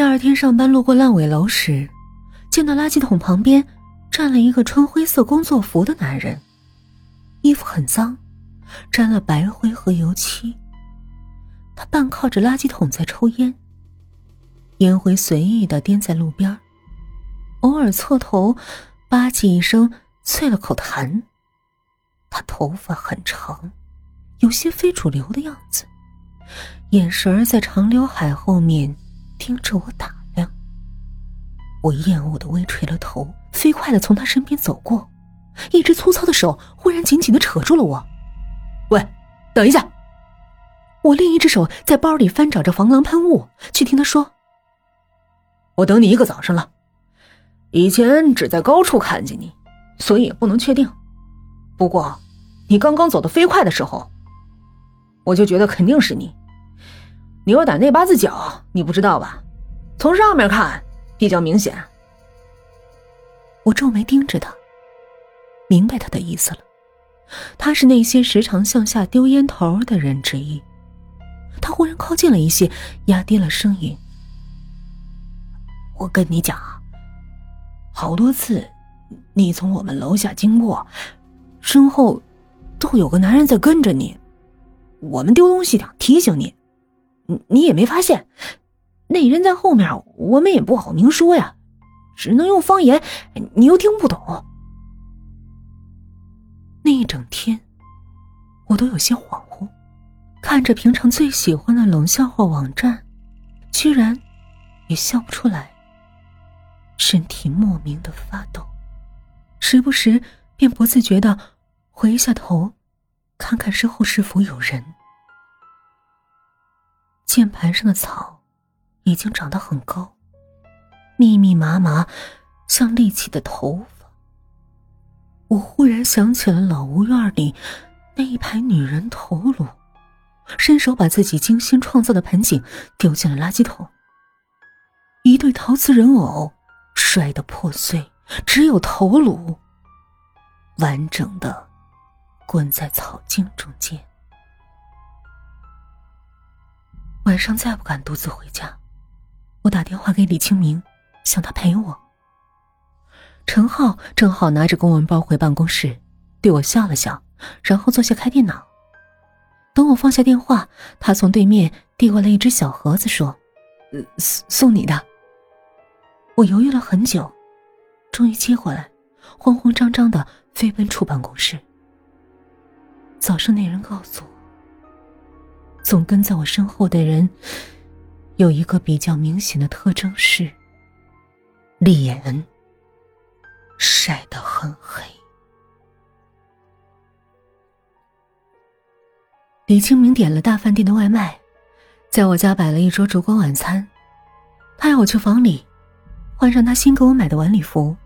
第二天上班路过烂尾楼时，见到垃圾桶旁边站了一个穿灰色工作服的男人，衣服很脏，沾了白灰和油漆。他半靠着垃圾桶在抽烟，烟灰随意的颠在路边，偶尔侧头吧唧一声啐了口痰。他头发很长，有些非主流的样子，眼神在长刘海后面。盯着我打量，我厌恶的微垂了头，飞快的从他身边走过，一只粗糙的手忽然紧紧的扯住了我。喂，等一下！我另一只手在包里翻找着防狼喷雾，却听他说：“我等你一个早上了，以前只在高处看见你，所以也不能确定。不过，你刚刚走的飞快的时候，我就觉得肯定是你。”牛胆那八字脚，你不知道吧？从上面看比较明显。我皱眉盯着他，明白他的意思了。他是那些时常向下丢烟头的人之一。他忽然靠近了一些，压低了声音：“我跟你讲，好多次，你从我们楼下经过，身后都有个男人在跟着你。我们丢东西的，提醒你。”你也没发现，那人在后面，我们也不好明说呀，只能用方言，你又听不懂。那一整天，我都有些恍惚，看着平常最喜欢的冷笑话网站，居然也笑不出来，身体莫名的发抖，时不时便不自觉的回一下头，看看身后是否有人。键盘上的草已经长得很高，密密麻麻，像立起的头发。我忽然想起了老屋院里那一排女人头颅，伸手把自己精心创造的盆景丢进了垃圾桶。一对陶瓷人偶摔得破碎，只有头颅完整的滚在草茎中间。晚上再不敢独自回家，我打电话给李清明，想他陪我。陈浩正好拿着公文包回办公室，对我笑了笑，然后坐下开电脑。等我放下电话，他从对面递过来一只小盒子，说：“送送你的。”我犹豫了很久，终于接过来，慌慌张张的飞奔出办公室。早上那人告诉我。总跟在我身后的人，有一个比较明显的特征是，脸晒得很黑。李清明点了大饭店的外卖，在我家摆了一桌烛光晚餐。他要我去房里，换上他新给我买的晚礼服，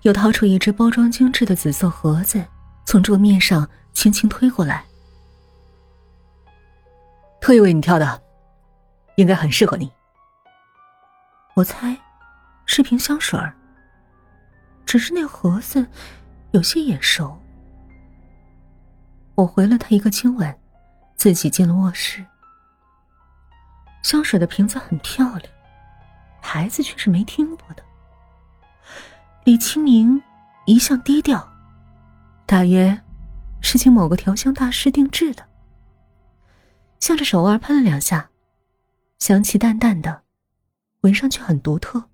又掏出一只包装精致的紫色盒子，从桌面上轻轻推过来。特意为你挑的，应该很适合你。我猜，是瓶香水。只是那盒子有些眼熟。我回了他一个亲吻，自己进了卧室。香水的瓶子很漂亮，牌子却是没听过的。李清明一向低调，大约是请某个调香大师定制的。向着手腕喷了两下，香气淡淡的，闻上去很独特。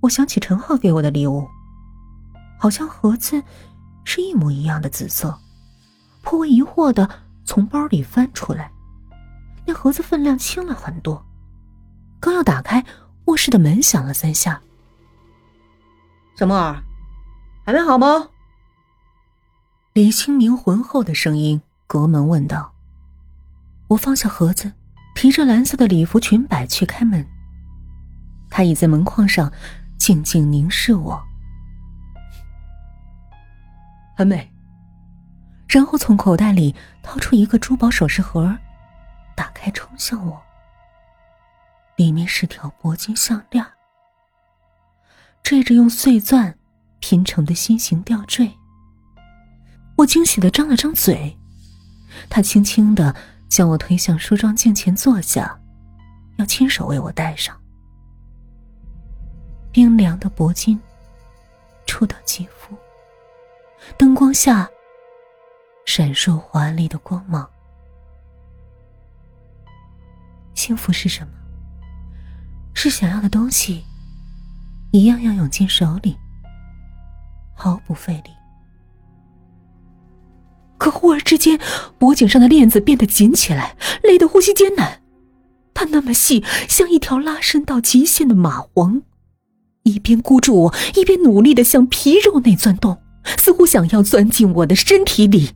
我想起陈浩给我的礼物，好像盒子是一模一样的紫色，颇为疑惑的从包里翻出来，那盒子分量轻了很多。刚要打开，卧室的门响了三下。小莫儿，还没好吗？李清明浑厚的声音隔门问道。我放下盒子，提着蓝色的礼服裙摆去开门。他倚在门框上，静静凝视我，很美。然后从口袋里掏出一个珠宝首饰盒，打开冲向我。里面是条铂金项链，缀着用碎钻拼成的心形吊坠。我惊喜的张了张嘴，他轻轻的。将我推向梳妆镜前坐下，要亲手为我戴上。冰凉的铂金触到肌肤，灯光下闪烁华丽的光芒。幸福是什么？是想要的东西一样样涌进手里，毫不费力。可忽而之间，脖颈上的链子变得紧起来，勒得呼吸艰难。它那么细，像一条拉伸到极限的蚂蟥。一边箍住我，一边努力的向皮肉内钻动，似乎想要钻进我的身体里。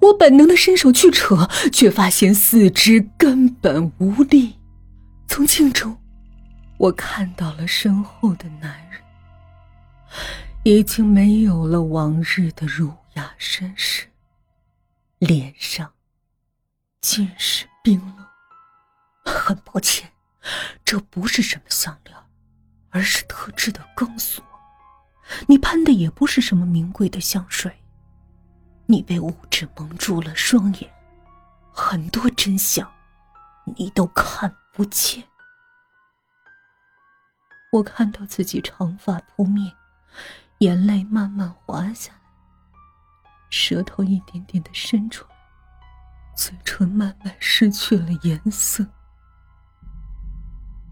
我本能的伸手去扯，却发现四肢根本无力。从镜中，我看到了身后的男人，已经没有了往日的儒雅绅士，脸上尽是冰冷。很抱歉，这不是什么项链。而是特制的钢索，你喷的也不是什么名贵的香水，你被物质蒙住了双眼，很多真相你都看不见。我看到自己长发扑面，眼泪慢慢滑下，舌头一点点的伸出来，嘴唇慢慢失去了颜色。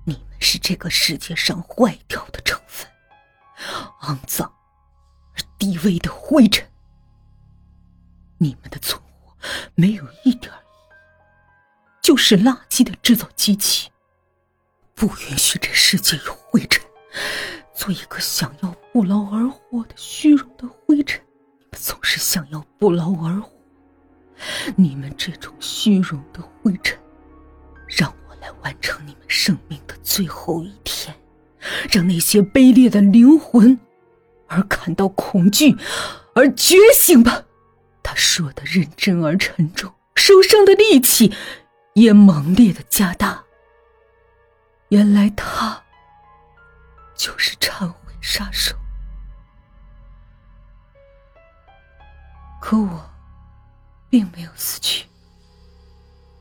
你们是这个世界上坏掉的成分，肮脏而低微的灰尘。你们的存活没有一点意义，就是垃圾的制造机器。不允许这世界有灰尘，做一个想要不劳而获的虚荣的灰尘。总是想要不劳而获，你们这种虚荣的灰尘，让我。来完成你们生命的最后一天，让那些卑劣的灵魂而感到恐惧，而觉醒吧。他说的认真而沉重，手上的力气也猛烈的加大。原来他就是忏悔杀手，可我并没有死去。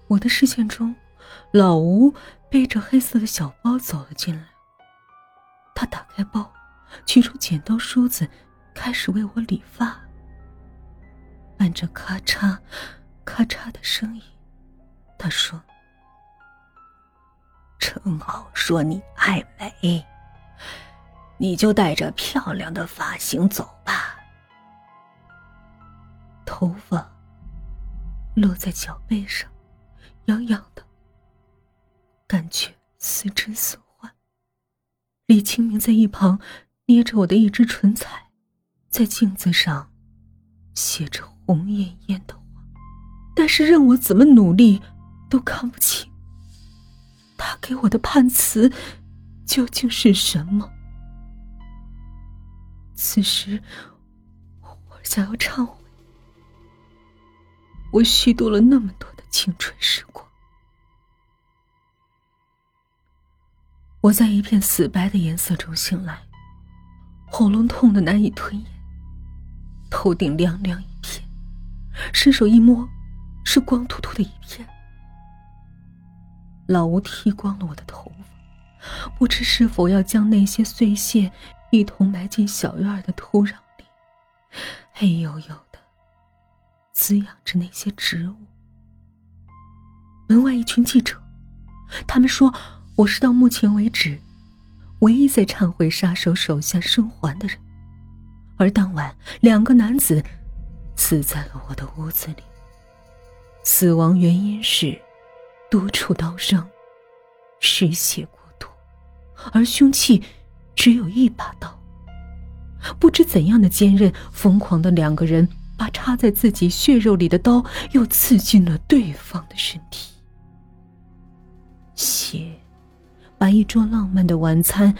我的视线中。老吴背着黑色的小包走了进来。他打开包，取出剪刀、梳子，开始为我理发。伴着咔嚓、咔嚓的声音，他说：“正好说你爱美，你就带着漂亮的发型走吧。”头发落在脚背上，痒痒的。感觉似真似幻。李清明在一旁捏着我的一只唇彩，在镜子上写着红艳艳的话，但是任我怎么努力都看不清。他给我的判词究竟是什么？此时，我想要忏悔，我虚度了那么多的青春时光。我在一片死白的颜色中醒来，喉咙痛得难以吞咽，头顶凉凉一片，伸手一摸，是光秃秃的一片。老吴剃光了我的头发，不知是否要将那些碎屑一同埋进小院的土壤里，黑黝黝，滋养着那些植物。门外一群记者，他们说。我是到目前为止唯一在忏悔杀手手下生还的人，而当晚两个男子死在了我的屋子里。死亡原因是多处刀伤，失血过多，而凶器只有一把刀。不知怎样的坚韧，疯狂的两个人把插在自己血肉里的刀又刺进了对方的身体，血。把一桌浪漫的晚餐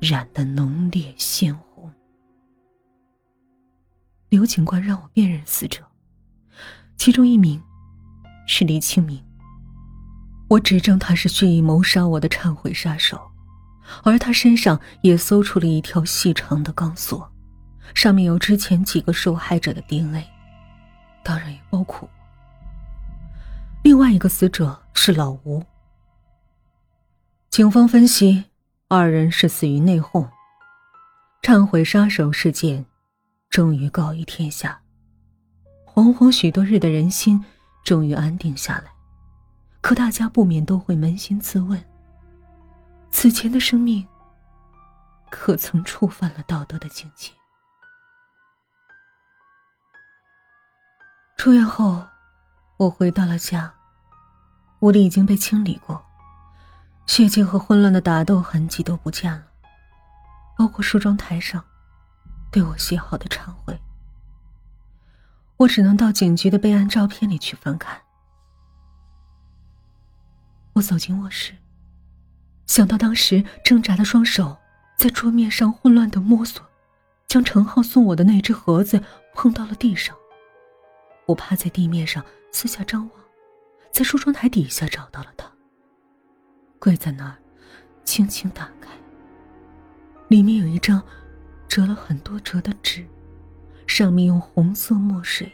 染得浓烈鲜红。刘警官让我辨认死者，其中一名是李清明。我指证他是蓄意谋杀我的忏悔杀手，而他身上也搜出了一条细长的钢索，上面有之前几个受害者的 DNA，当然也包括我。另外一个死者是老吴。警方分析，二人是死于内讧。忏悔杀手事件终于告于天下，惶惶许多日的人心终于安定下来。可大家不免都会扪心自问：此前的生命，可曾触犯了道德的境界？出院后，我回到了家，屋里已经被清理过，血迹和混乱的打斗痕迹都不见了，包括梳妆台上对我写好的忏悔。我只能到警局的备案照片里去翻看。我走进卧室，想到当时挣扎的双手在桌面上混乱的摸索，将程浩送我的那只盒子碰到了地上。我趴在地面上四下张望，在梳妆台底下找到了他。跪在那儿，轻轻打开，里面有一张折了很多折的纸，上面用红色墨水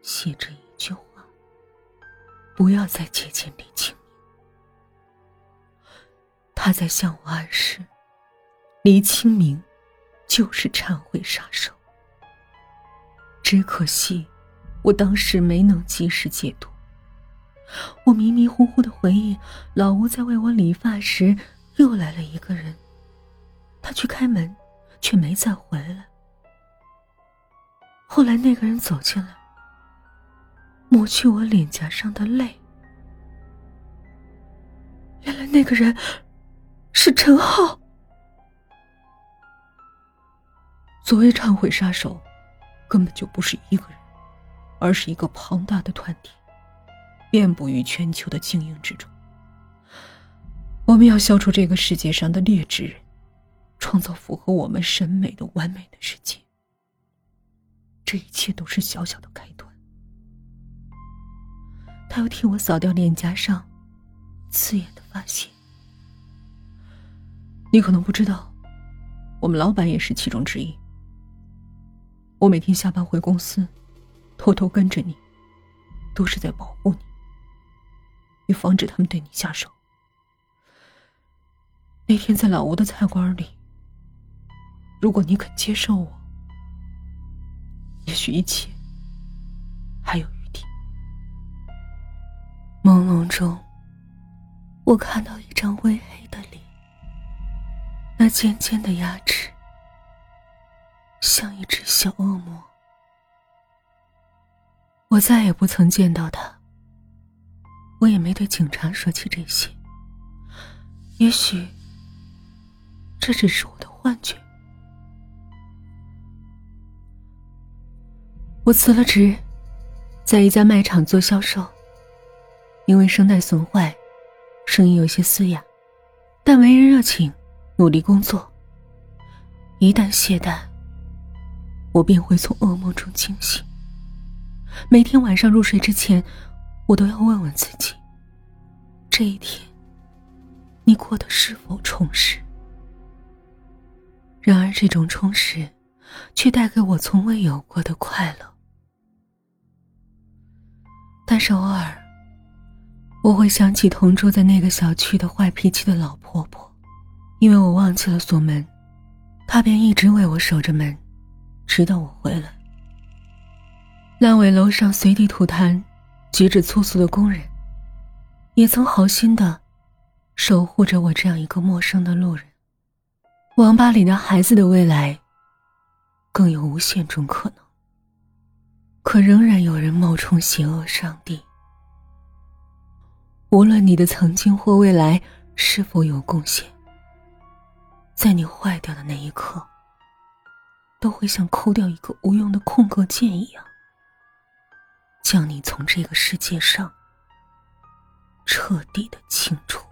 写着一句话：“不要再接近李清明。”他在向我暗示，李清明就是忏悔杀手。只可惜。我当时没能及时解读。我迷迷糊糊的回忆，老吴在为我理发时，又来了一个人。他去开门，却没再回来。后来那个人走进来，抹去我脸颊上的泪。原来那个人是陈浩。所谓忏悔杀手，根本就不是一个人。而是一个庞大的团体，遍布于全球的精英之中。我们要消除这个世界上的劣质，创造符合我们审美的完美的世界。这一切都是小小的开端。他又替我扫掉脸颊上刺眼的发线。你可能不知道，我们老板也是其中之一。我每天下班回公司。偷偷跟着你，都是在保护你，以防止他们对你下手。那天在老吴的菜馆里，如果你肯接受我，也许一切还有余地。朦胧中，我看到一张微黑的脸，那尖尖的牙齿，像一只小恶魔。我再也不曾见到他，我也没对警察说起这些。也许这只是我的幻觉。我辞了职，在一家卖场做销售。因为声带损坏，声音有些嘶哑，但为人热情，努力工作。一旦懈怠，我便会从噩梦中惊醒。每天晚上入睡之前，我都要问问自己：这一天，你过得是否充实？然而，这种充实，却带给我从未有过的快乐。但是偶尔，我会想起同住在那个小区的坏脾气的老婆婆，因为我忘记了锁门，她便一直为我守着门，直到我回来。烂尾楼上随地吐痰、举止粗俗的工人，也曾好心的守护着我这样一个陌生的路人。网吧里的孩子的未来，更有无限种可能。可仍然有人冒充邪恶上帝。无论你的曾经或未来是否有贡献，在你坏掉的那一刻，都会像抠掉一个无用的空格键一样。将你从这个世界上彻底的清除。